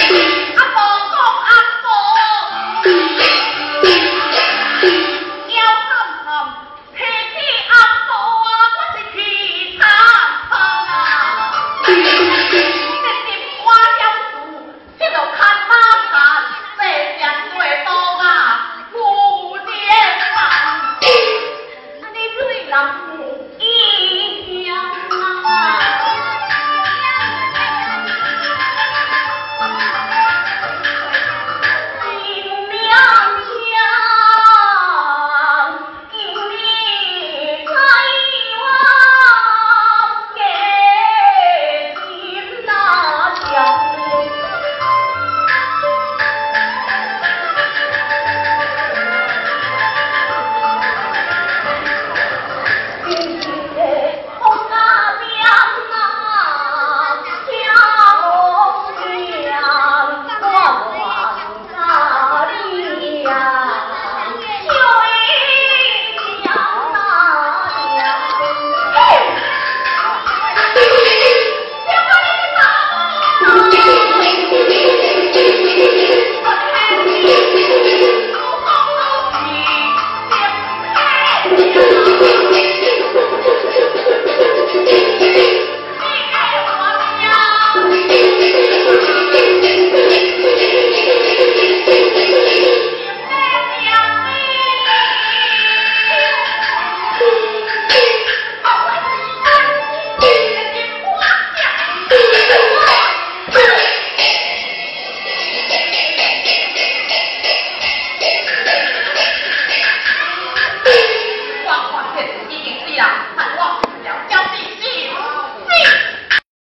true.